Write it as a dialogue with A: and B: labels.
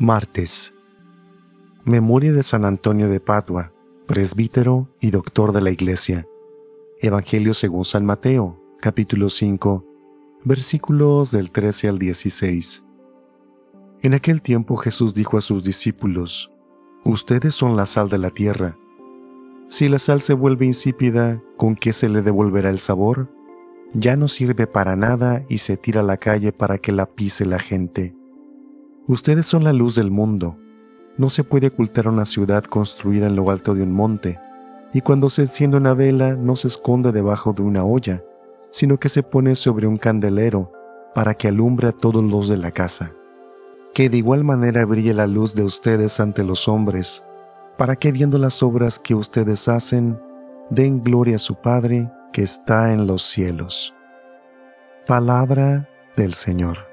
A: Martes. Memoria de San Antonio de Padua, presbítero y doctor de la Iglesia. Evangelio según San Mateo, capítulo 5, versículos del 13 al 16. En aquel tiempo Jesús dijo a sus discípulos, Ustedes son la sal de la tierra. Si la sal se vuelve insípida, ¿con qué se le devolverá el sabor? Ya no sirve para nada y se tira a la calle para que la pise la gente. Ustedes son la luz del mundo. No se puede ocultar una ciudad construida en lo alto de un monte, y cuando se enciende una vela no se esconde debajo de una olla, sino que se pone sobre un candelero para que alumbre a todos los de la casa. Que de igual manera brille la luz de ustedes ante los hombres, para que viendo las obras que ustedes hacen, den gloria a su Padre que está en los cielos. Palabra del Señor.